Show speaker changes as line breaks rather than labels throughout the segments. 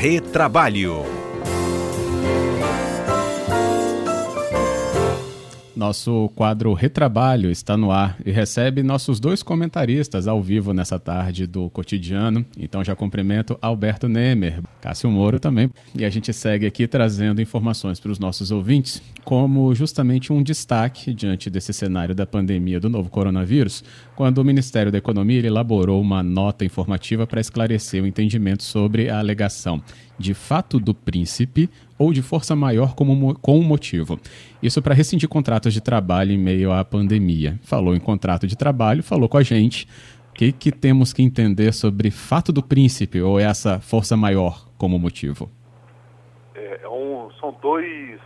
Retrabalho.
Nosso quadro Retrabalho está no ar e recebe nossos dois comentaristas ao vivo nessa tarde do cotidiano. Então já cumprimento Alberto Nemer, Cássio Moro também. E a gente segue aqui trazendo informações para os nossos ouvintes, como justamente um destaque diante desse cenário da pandemia do novo coronavírus, quando o Ministério da Economia elaborou uma nota informativa para esclarecer o entendimento sobre a alegação de fato do príncipe ou de força maior como, com um motivo. Isso para rescindir contratos de trabalho em meio à pandemia. Falou em contrato de trabalho, falou com a gente. O que, que temos que entender sobre fato do príncipe ou essa força maior como motivo?
É, é um, são dois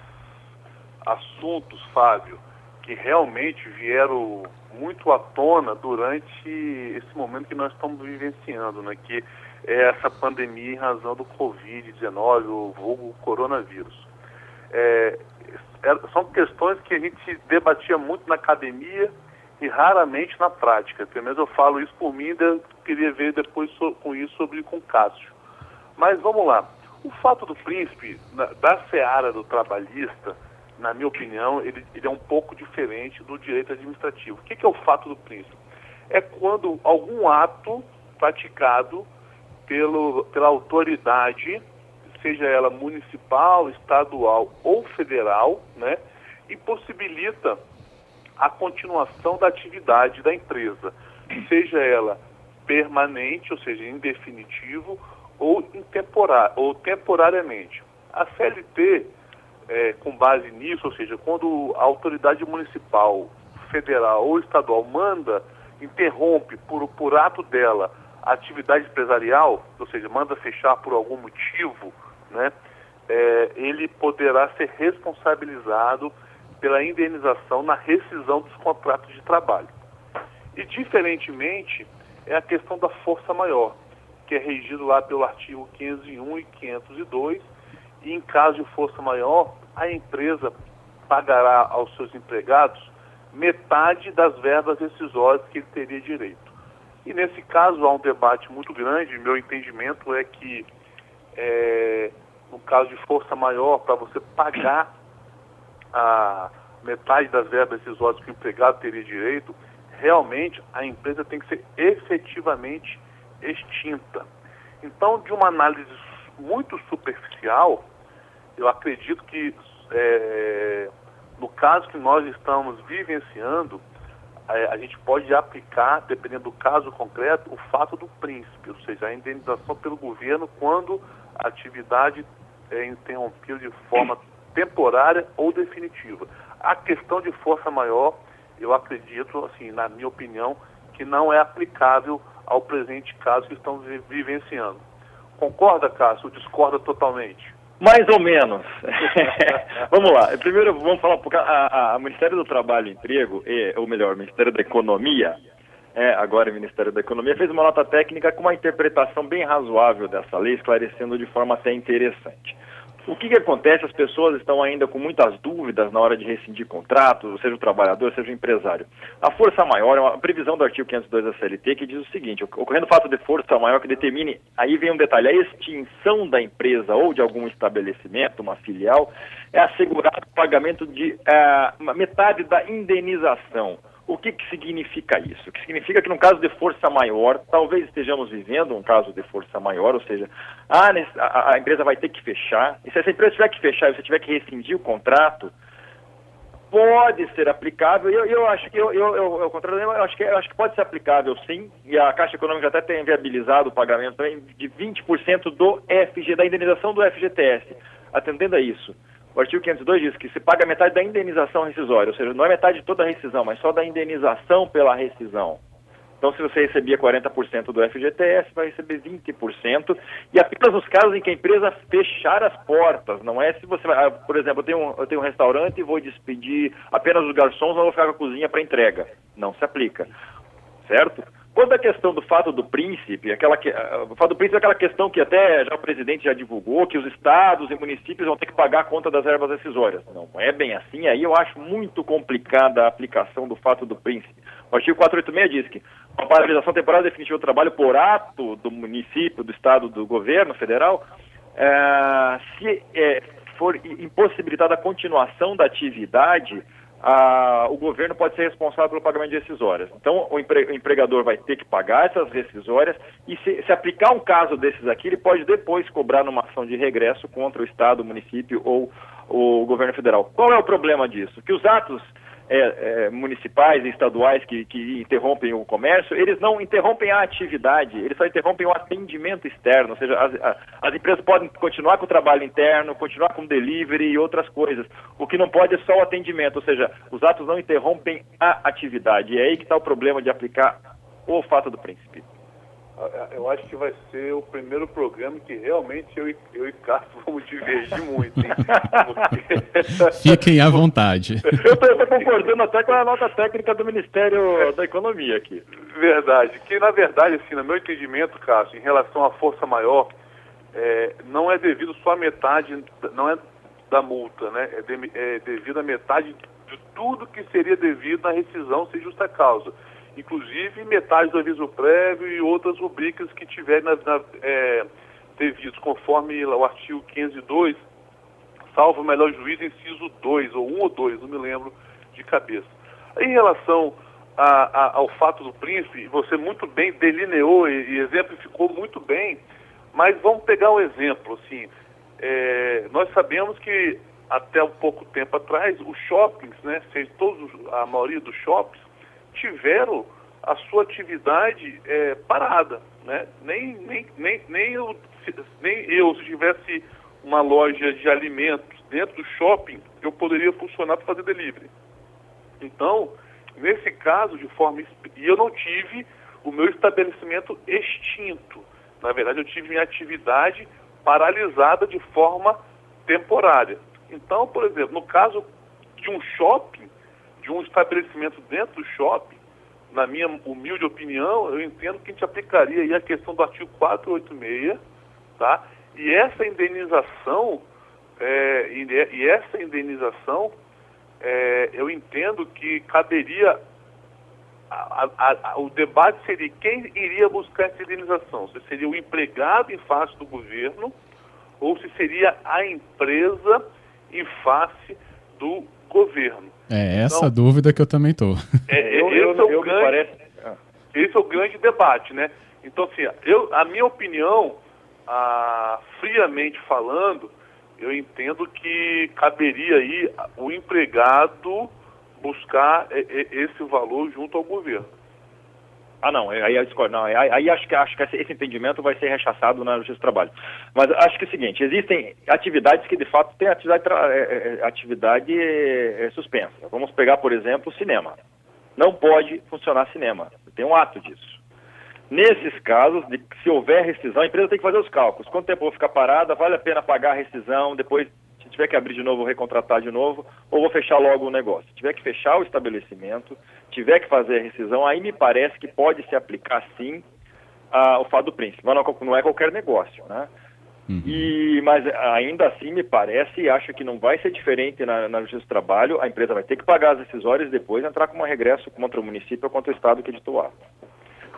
assuntos, Fábio, que realmente vieram muito à tona durante esse momento que nós estamos vivenciando, né? que essa pandemia em razão do Covid-19, o vulgo coronavírus. É, é, são questões que a gente debatia muito na academia e raramente na prática. Pelo menos eu falo isso por mim, e queria ver depois so, com isso sobre com Cássio. Mas vamos lá. O fato do príncipe, na, da seara do trabalhista, na minha opinião, ele, ele, é um pouco diferente do direito administrativo. O que, que é o fato do príncipe? É quando algum ato praticado pelo, pela autoridade, seja ela municipal, estadual ou federal, né, impossibilita a continuação da atividade da empresa, seja ela permanente, ou seja, em definitivo, ou, ou temporariamente. A CLT, é, com base nisso, ou seja, quando a autoridade municipal, federal ou estadual manda, interrompe por, por ato dela a atividade empresarial, ou seja, manda fechar por algum motivo, né, é, ele poderá ser responsabilizado pela indenização na rescisão dos contratos de trabalho. E, diferentemente, é a questão da força maior, que é regido lá pelo artigo 501 e 502, e em caso de força maior, a empresa pagará aos seus empregados metade das verbas decisórias que ele teria direito. E nesse caso há um debate muito grande, meu entendimento é que é, no caso de força maior, para você pagar a metade das verbas decisórias que o empregado teria direito, realmente a empresa tem que ser efetivamente extinta. Então, de uma análise muito superficial, eu acredito que é, no caso que nós estamos vivenciando, é, a gente pode aplicar, dependendo do caso concreto, o fato do príncipe, ou seja, a indenização pelo governo quando a atividade é interrompida de forma temporária ou definitiva. A questão de força maior, eu acredito, assim, na minha opinião, que não é aplicável ao presente caso que estamos vivenciando. Concorda, Cássio? Discorda totalmente?
Mais ou menos. vamos lá. Primeiro, vamos falar pouco. A, a, Ministério do Trabalho e Emprego, e, ou melhor, Ministério da Economia, é, agora o Ministério da Economia, fez uma nota técnica com uma interpretação bem razoável dessa lei, esclarecendo de forma até interessante. O que, que acontece? As pessoas estão ainda com muitas dúvidas na hora de rescindir contratos, seja o trabalhador, seja o empresário. A força maior é uma previsão do artigo 502 da CLT que diz o seguinte: ocorrendo fato de força maior que determine, aí vem um detalhe, a extinção da empresa ou de algum estabelecimento, uma filial, é assegurado o pagamento de uh, metade da indenização. O que, que significa isso? Que significa que no caso de força maior, talvez estejamos vivendo um caso de força maior, ou seja, a, a, a empresa vai ter que fechar, e se essa empresa tiver que fechar e você tiver que rescindir o contrato, pode ser aplicável, eu, eu acho que eu, eu, eu, eu, eu, acho que eu acho que pode ser aplicável sim, e a Caixa Econômica até tem viabilizado o pagamento também de 20% do FG, da indenização do FGTS, atendendo a isso. O artigo 502 diz que se paga metade da indenização rescisória, ou seja, não é metade de toda a rescisão, mas só da indenização pela rescisão. Então, se você recebia 40% do FGTS, vai receber 20%, e apenas nos casos em que a empresa fechar as portas, não é se você vai, ah, por exemplo, eu tenho um, eu tenho um restaurante e vou despedir apenas os garçons, não vou ficar com a cozinha para entrega. Não se aplica, certo? Quando a questão do fato do príncipe, aquela que, uh, o fato do príncipe é aquela questão que até já o presidente já divulgou, que os estados e municípios vão ter que pagar a conta das ervas decisórias. Não é bem assim, aí eu acho muito complicada a aplicação do fato do príncipe. O artigo 486 diz que a paralisação temporária definitiva do trabalho por ato do município, do estado, do governo federal, é, se é, for impossibilitada a continuação da atividade, a, o governo pode ser responsável pelo pagamento de rescisórias. Então, o, empre, o empregador vai ter que pagar essas rescisórias e se, se, aplicar um caso desses aqui, ele pode depois cobrar numa ação de regresso contra o Estado, o município ou o governo federal. Qual é o problema disso? Que os atos é, é, municipais e estaduais que, que interrompem o comércio, eles não interrompem a atividade, eles só interrompem o atendimento externo, ou seja, as, as empresas podem continuar com o trabalho interno, continuar com delivery e outras coisas. O que não pode é só o atendimento, ou seja, os atos não interrompem a atividade. E é aí que está o problema de aplicar o fato do príncipe.
Eu acho que vai ser o primeiro programa que realmente eu, eu e Carlos vamos divergir muito. Hein?
Porque... Fiquem à vontade.
Eu estou concordando até com a nota técnica do Ministério da Economia aqui.
Verdade. Que, na verdade, assim, no meu entendimento, Cássio, em relação à força maior, é, não é devido só a metade, não é da multa, né? É, de, é devido a metade de tudo que seria devido na rescisão sem justa causa inclusive metade do aviso prévio e outras rubricas que tiverem na, na, é, devidos, conforme o artigo 502, salvo o melhor juízo, inciso 2, ou 1 ou 2, não me lembro de cabeça. Em relação a, a, ao fato do príncipe, você muito bem delineou e, e, exemplificou muito bem, mas vamos pegar um exemplo, assim, é, nós sabemos que até um pouco tempo atrás, os shoppings, né, todos, a maioria dos shoppings, tiveram a sua atividade é, parada. Né? Nem, nem, nem, nem, eu, nem eu, se tivesse uma loja de alimentos dentro do shopping, eu poderia funcionar para fazer delivery. Então, nesse caso, de forma. E eu não tive o meu estabelecimento extinto. Na verdade, eu tive minha atividade paralisada de forma temporária. Então, por exemplo, no caso de um shopping, de um estabelecimento dentro do shopping, na minha humilde opinião, eu entendo que a gente aplicaria aí a questão do artigo 486, tá? E essa indenização, é, e, essa indenização, é, eu entendo que caberia, a, a, a, o debate seria quem iria buscar essa indenização, se seria o empregado em face do governo ou se seria a empresa em face do governo.
É essa então, dúvida que eu também estou.
É, eu, esse, é o grande, parece... Ah. esse é o grande debate, né? Então, assim, eu, a minha opinião, ah, friamente falando, eu entendo que caberia aí o empregado buscar esse valor junto ao governo.
Ah, não, aí eu discordo. Não, aí, aí, acho que, acho que esse entendimento vai ser rechaçado na Justiça do Trabalho. Mas acho que é o seguinte, existem atividades que de fato têm atividade, é, é, atividade é, suspensa. Vamos pegar, por exemplo, o cinema. Não pode funcionar cinema. Tem um ato disso. Nesses casos, de, se houver rescisão, a empresa tem que fazer os cálculos. Quanto tempo eu vou ficar parada? Vale a pena pagar a rescisão? Depois tiver que abrir de novo, recontratar de novo, ou vou fechar logo o negócio. Se tiver que fechar o estabelecimento, tiver que fazer a rescisão, aí me parece que pode se aplicar sim a, o fato do príncipe. Mas não, não é qualquer negócio, né? Uhum. E, mas ainda assim me parece e acho que não vai ser diferente na, na Justiça do Trabalho. A empresa vai ter que pagar as decisórias e depois entrar com um regresso contra o município ou contra o Estado que editou o ato.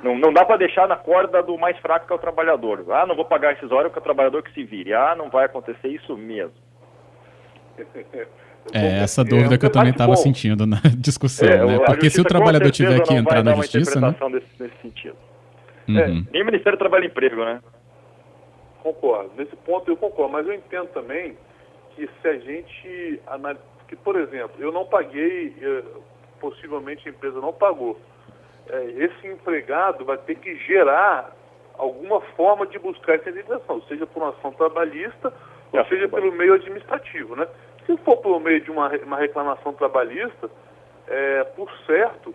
Não, não dá para deixar na corda do mais fraco que é o trabalhador. Ah, não vou pagar a decisória porque é o trabalhador que se vire. Ah, não vai acontecer isso mesmo.
É essa dúvida que eu também estava sentindo na discussão, é, né? Porque se o trabalhador tiver que entrar na justiça, né?
Desse, nesse sentido. Uhum. É, nem o Ministério do Trabalho e Emprego, né?
Concordo. Nesse ponto eu concordo, mas eu entendo também que se a gente que por exemplo, eu não paguei, possivelmente a empresa não pagou. É, esse empregado vai ter que gerar alguma forma de buscar essa indenização, seja por uma ação trabalhista ou seja pelo meio administrativo, né? Se for por meio de uma, uma reclamação trabalhista, é, por certo,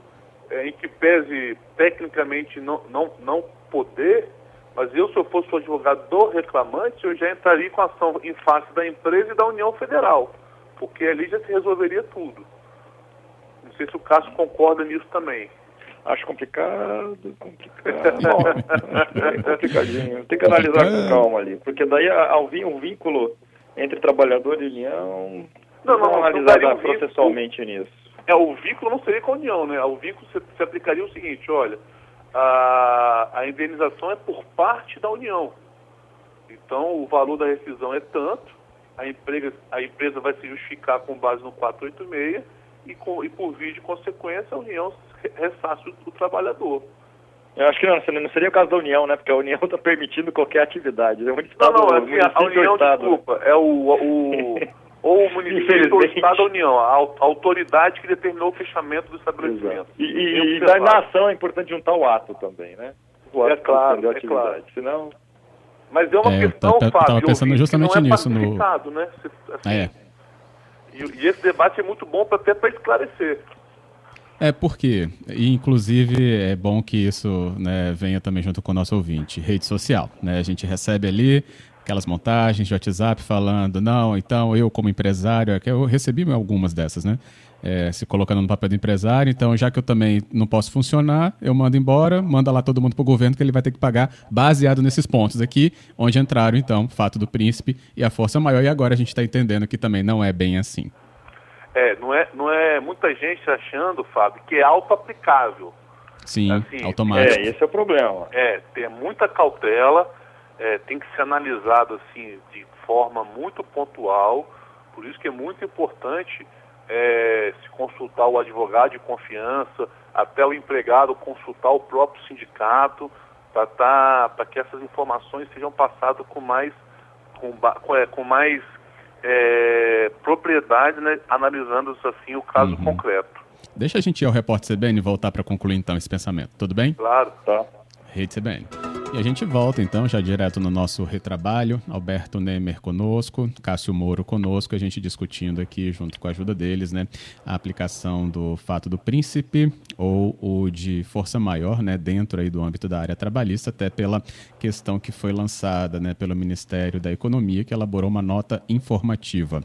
é, em que pese tecnicamente não, não, não poder, mas eu, se eu fosse o advogado do reclamante, eu já entraria com ação em face da empresa e da União Federal, porque ali já se resolveria tudo. Não sei se o Cássio concorda nisso também.
Acho complicado, complicado. Bom, é complicadinho. Tem que analisar com calma ali, porque daí há um vínculo entre trabalhador e união. Não, não, não analisar processualmente nisso.
É, o vínculo não seria com a união, né? O vínculo se, se aplicaria o seguinte, olha, a, a indenização é por parte da união. Então, o valor da rescisão é tanto, a empresa, a empresa vai se justificar com base no 486 e, com, e por via de consequência, a União ressarce o, o trabalhador.
Eu acho que não, não seria o caso da União, né? Porque a União está permitindo qualquer atividade. É
um estado, não, não, é assim, a União, estado, desculpa, né? é o, o ou o município ou o Estado da União, a, autoridade que determinou o fechamento do estabelecimento.
Exato. E, e, e na ação é importante juntar o ato também, né? O ato
é claro, é claro.
Senão...
Mas é uma é, questão,
eu
Fábio,
estava pensando justamente
é
nisso.
No... Né?
Assim, é.
E, e, esse debate é muito bom para até para esclarecer.
É porque, e inclusive é bom que isso né, venha também junto com o nosso ouvinte, rede social. Né? A gente recebe ali aquelas montagens de WhatsApp falando, não, então eu como empresário, é eu recebi algumas dessas, né? É, se colocando no papel do empresário, então já que eu também não posso funcionar, eu mando embora, manda lá todo mundo para o governo que ele vai ter que pagar baseado nesses pontos aqui, onde entraram então fato do príncipe e a força maior, e agora a gente está entendendo que também não é bem assim.
É, não é, não é muita gente achando, Fábio, que é auto-aplicável.
Sim, assim, automático.
É, esse é o problema.
É, tem muita cautela, é, tem que ser analisado assim de forma muito pontual, por isso que é muito importante é, se consultar o advogado de confiança, até o empregado consultar o próprio sindicato, para tá, que essas informações sejam passadas com mais, com, com, é, com mais é, propriedade, né, analisando assim o caso uhum. concreto.
Deixa a gente ir ao repórter CBN e voltar para concluir então esse pensamento, tudo bem?
Claro, tá.
Rede CBN. E a gente volta então, já direto no nosso retrabalho. Alberto Nemer conosco, Cássio Moro conosco, a gente discutindo aqui, junto com a ajuda deles, né, a aplicação do fato do príncipe ou o de força maior, né, dentro aí do âmbito da área trabalhista, até pela questão que foi lançada, né, pelo Ministério da Economia, que elaborou uma nota informativa.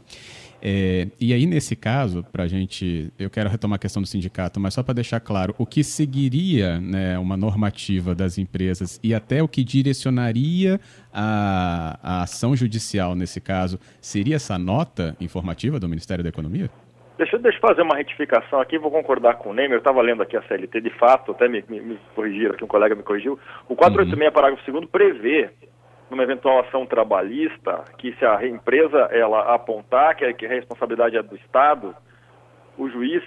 É, e aí, nesse caso, para a gente, eu quero retomar a questão do sindicato, mas só para deixar claro, o que seguiria né, uma normativa das empresas e até o que direcionaria a, a ação judicial nesse caso, seria essa nota informativa do Ministério da Economia?
Deixa, deixa eu fazer uma retificação aqui, vou concordar com o Neymer, eu estava lendo aqui a CLT, de fato, até me, me, me corrigiram aqui, um colega me corrigiu, o 486, uhum. parágrafo 2 prevê numa eventual ação trabalhista, que se a empresa ela apontar que, a responsabilidade é do Estado, o juiz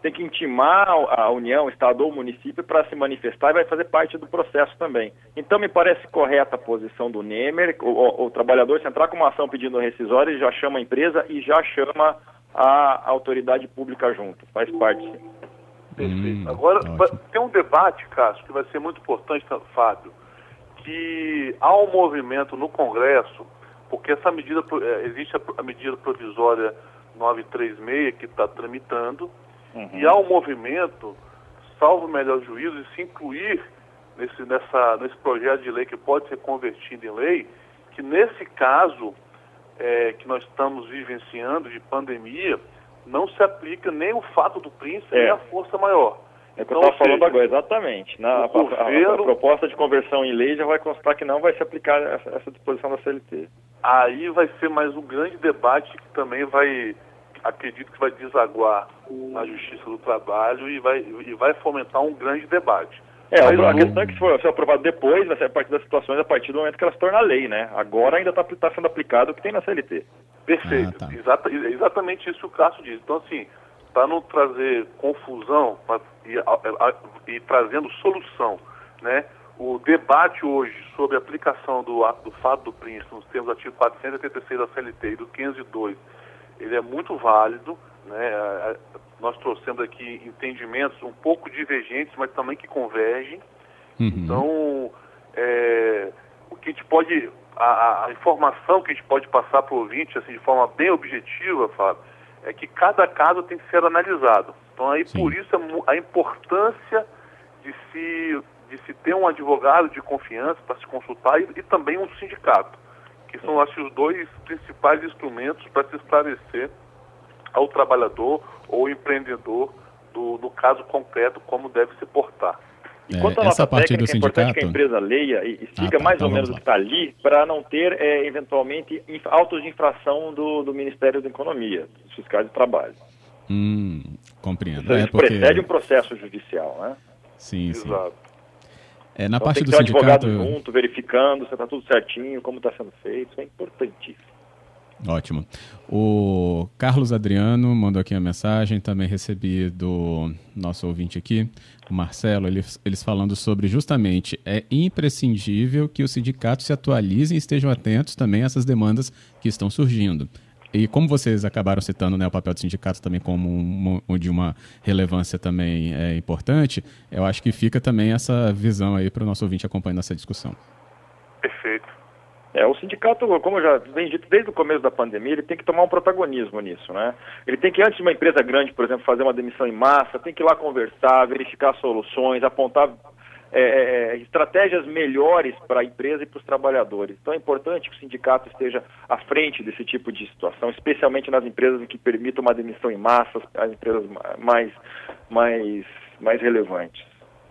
tem que intimar a União, Estado ou município para se manifestar e vai fazer parte do processo também. Então, me parece correta a posição do Nemer, o, o, o trabalhador, se entrar com uma ação pedindo rescisório, ele já chama a empresa e já chama a autoridade pública junto. Faz parte, sim.
Perfeito. Hum, Agora, ótimo. tem um debate, Cássio, que vai ser muito importante, Fábio, que há um movimento no Congresso, porque essa medida, é, existe a, medida provisória 936 que está tramitando, uhum. e há um movimento, salvo melhor juízo, de se incluir nesse, nessa, nesse projeto de lei que pode ser convertido em lei, que nesse caso é, que nós estamos vivenciando de pandemia, não se aplica nem o fato do príncipe, é. nem a força maior.
É o que então, eu estava falando agora, exatamente. Na, a, governo, a, a, proposta de conversão em lei já vai constar que não vai se aplicar essa, essa, disposição da CLT.
Aí vai ser mais um grande debate que também vai, acredito que vai desaguar na Justiça do Trabalho e vai, e vai fomentar um grande debate.
É, Mas, a, questão é que se for, se aprovado depois, vai ser a partir das situações, a partir do momento que ela se torna lei, né? Agora ainda está tá sendo aplicado o que tem na CLT.
Perfeito. Ah, tá. Exata, exatamente isso que o Cássio diz. Então, assim, para não trazer confusão pra, e, a, a, e, trazendo solução, né? O debate hoje sobre a aplicação do, do fato do príncipe nos termos do artigo 486 da CLT e do 502, ele é muito válido, né? Nós trouxemos aqui entendimentos um pouco divergentes, mas também que convergem. Uhum. Então, é, o que a gente pode, a, a, informação que a gente pode passar para o ouvinte, assim, de forma bem objetiva, Fábio, é que cada caso tem que ser analisado. Então aí Sim. por isso a importância de se, de se ter um advogado de confiança para se consultar e, e, também um sindicato, que são acho os dois principais instrumentos para se esclarecer ao trabalhador ou empreendedor do, do caso concreto como deve se portar.
E quanto à nota técnica, do sindicato... é importante que a empresa leia e, e siga ah, tá, mais então ou menos o que está ali para não ter, é, eventualmente, autos de infração do, do Ministério da Economia, dos fiscais de trabalho.
Hum, compreendo.
É, porque... precede um processo judicial, né?
Sim, sim. Exato. É, na
então,
parte
tem que
do
ter
sindicato...
advogado junto, verificando se está tudo certinho, como está sendo feito, isso é importantíssimo.
Ótimo. O Carlos Adriano mandou aqui a mensagem, também recebi do nosso ouvinte aqui, o Marcelo, eles, eles falando sobre justamente é imprescindível que os sindicatos se atualizem e estejam atentos também a essas demandas que estão surgindo. E como vocês acabaram citando né, o papel do sindicato também como um, um, de uma relevância também é, importante, eu acho que fica também essa visão aí para o nosso ouvinte acompanhando essa discussão.
Perfeito.
É, o sindicato, como eu já venho dito desde o começo da pandemia, ele tem que tomar um protagonismo nisso, né? Ele tem que, antes de uma empresa grande, por exemplo, fazer uma demissão em massa, tem que ir lá conversar, verificar soluções, apontar é, é, é estratégias melhores para a empresa e para os trabalhadores. Então é importante que o sindicato esteja à frente desse tipo de situação, especialmente nas empresas em que permitam uma demissão em massa, as empresas mais, mais, mais relevantes.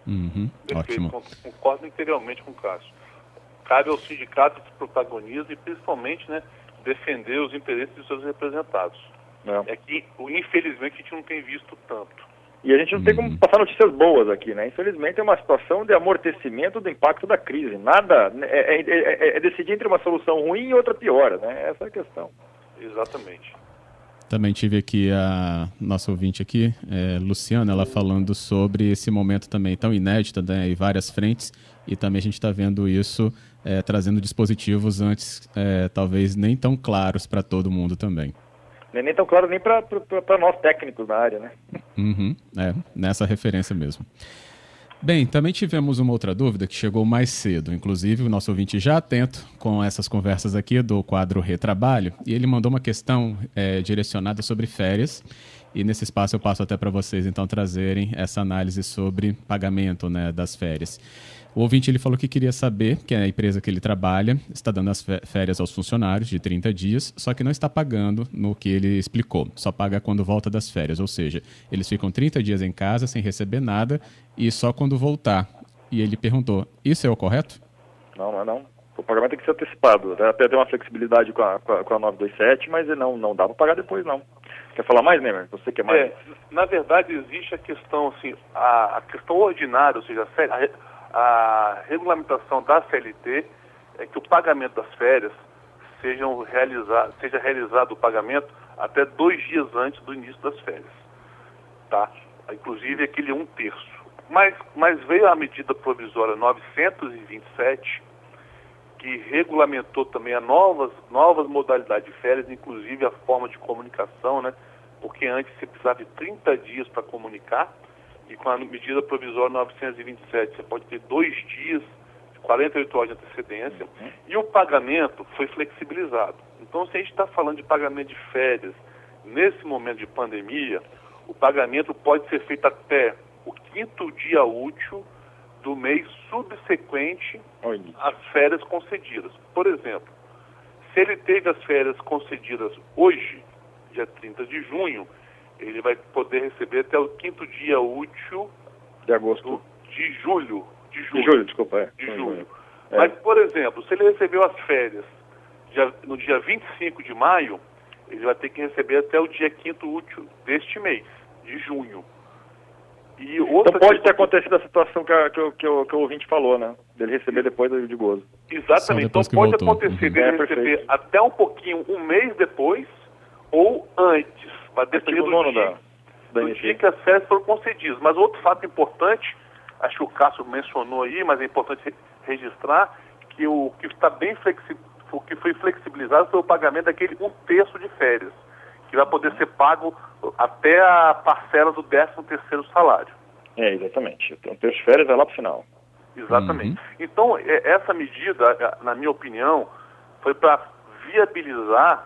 Uhum, ótimo.
Concordo integralmente com o Cássio cabe ao sindicato que protagoniza e principalmente né, defender os interesses dos seus representados. É. é que, infelizmente, a gente não tem visto tanto.
E a gente não tem como uhum. passar notícias boas aqui, né? Infelizmente é uma situação de amortecimento do impacto da crise. Nada né, é, é, é, é decidir entre uma solução ruim e outra pior, né? Essa é a questão.
Exatamente.
Também tive aqui a nossa ouvinte aqui, é, Luciana, ela falando sobre esse momento também tão inédito, né, em várias frentes, e também a gente está vendo isso é, trazendo dispositivos antes, é, talvez nem tão claros para todo mundo também.
Nem, tão claro nem para nós técnicos na área, né?
Uhum, é, nessa referência mesmo. Bem, também tivemos uma outra dúvida que chegou mais cedo, inclusive o nosso ouvinte já atento com essas conversas aqui do quadro Retrabalho, e ele mandou uma questão é, direcionada sobre férias, e nesse espaço eu passo até para vocês então trazerem essa análise sobre pagamento né, das férias. O ouvinte ele falou que queria saber que a empresa que ele trabalha está dando as férias aos funcionários de 30 dias, só que não está pagando no que ele explicou, só paga quando volta das férias, ou seja, eles ficam 30 dias em casa sem receber nada e só quando voltar. E ele perguntou: Isso é o correto?
Não, não é não. O pagamento tem que ser antecipado. Até tem uma flexibilidade com a, com a, com a 927, mas não, não dá para pagar depois, não. Quer falar mais, Neymar? Você quer mais? É,
na verdade, existe a questão, assim, a, a questão ordinária, ou seja, a, a regulamentação da CLT é que o pagamento das férias sejam realizar, seja realizado o pagamento até dois dias antes do início das férias. Tá? Inclusive aquele um terço. Mas, mas veio a medida provisória 927, que regulamentou também a novas, novas modalidades de férias, inclusive a forma de comunicação, né? Porque antes você precisava de 30 dias para comunicar e com a medida provisória 927, você pode ter dois dias, 48 horas de antecedência, uhum. e o pagamento foi flexibilizado. Então, se a gente está falando de pagamento de férias, nesse momento de pandemia, o pagamento pode ser feito até o quinto dia útil do mês subsequente às férias concedidas. Por exemplo, se ele teve as férias concedidas hoje, dia 30 de junho, ele vai poder receber até o quinto dia útil
de agosto.
de julho.
De julho, de julho desculpa. É.
De julho. É. Mas, por exemplo, se ele recebeu as férias no dia 25 de maio, ele vai ter que receber até o dia quinto útil deste mês, de junho.
E então pode ter acontecido a situação que, a, que, que, o, que o ouvinte falou, né? Dele receber depois de gozo.
Exatamente. Então pode voltou. acontecer dele uhum. receber é, até um pouquinho, um mês depois, ou antes. Vai depender do, dia, da, da do dia que as férias foram concedidas. Mas outro fato importante, acho que o Cássio mencionou aí, mas é importante registrar, que o que está bem flexível, o que foi flexibilizado foi o pagamento daquele um terço de férias, que vai poder ser pago até a parcela do 13 terceiro salário.
É, exatamente. Um terço de férias é lá para o final.
Exatamente. Uhum. Então, essa medida, na minha opinião, foi para viabilizar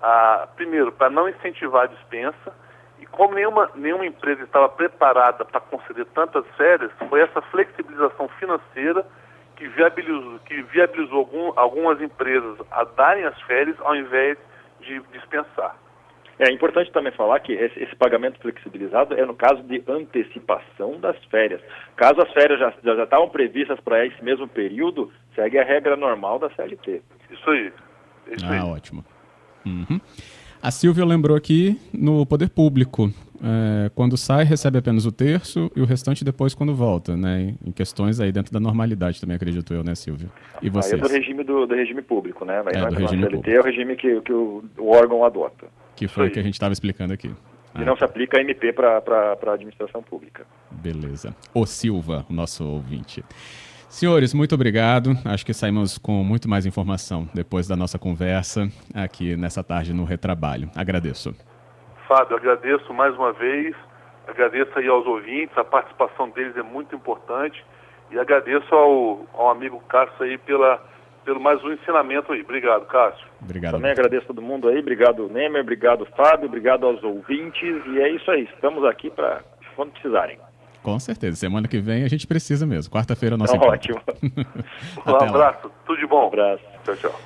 ah, primeiro, para não incentivar a dispensa, e como nenhuma, nenhuma empresa estava preparada para conceder tantas férias, foi essa flexibilização financeira que viabilizou, que viabilizou algum, algumas empresas a darem as férias ao invés de dispensar.
É importante também falar que esse, esse, pagamento flexibilizado é no caso de antecipação das férias. Caso as férias já, já, já estavam previstas para esse mesmo período, segue a regra normal da CLT.
Isso aí.
Isso ah,
aí.
ótimo. Uhum. A Silvia lembrou aqui no poder público. É, quando sai, recebe apenas o terço e o restante depois quando volta, né? Em questões aí dentro da normalidade também, acredito eu, né, Silvio?
E vocês? Aí é do regime, do, do regime público, né?
Vai é, do regime
CLT é o regime que, que o, o órgão adota.
Que foi o que a gente estava explicando aqui.
E ah, não se aplica a MP para a administração pública.
Beleza. O Silva, nosso ouvinte. Senhores, muito obrigado. Acho que saímos com muito mais informação depois da nossa conversa aqui nessa tarde no Retrabalho. Agradeço.
Fábio, agradeço mais uma vez. Agradeço aí aos ouvintes, a participação deles é muito importante. E agradeço ao, ao amigo Cássio aí pela, pelo mais um ensinamento aí. Obrigado, Cássio.
Obrigado.
Também agradeço a todo mundo aí. Obrigado, Nemer. Obrigado, Fábio. Obrigado aos ouvintes. E é isso aí. Estamos aqui para quando precisarem.
Com certeza. Semana que vem a gente precisa mesmo. Quarta-feira é nosso tá
Ótimo.
um abraço. Tudo de bom.
Um abraço.
Tchau, tchau.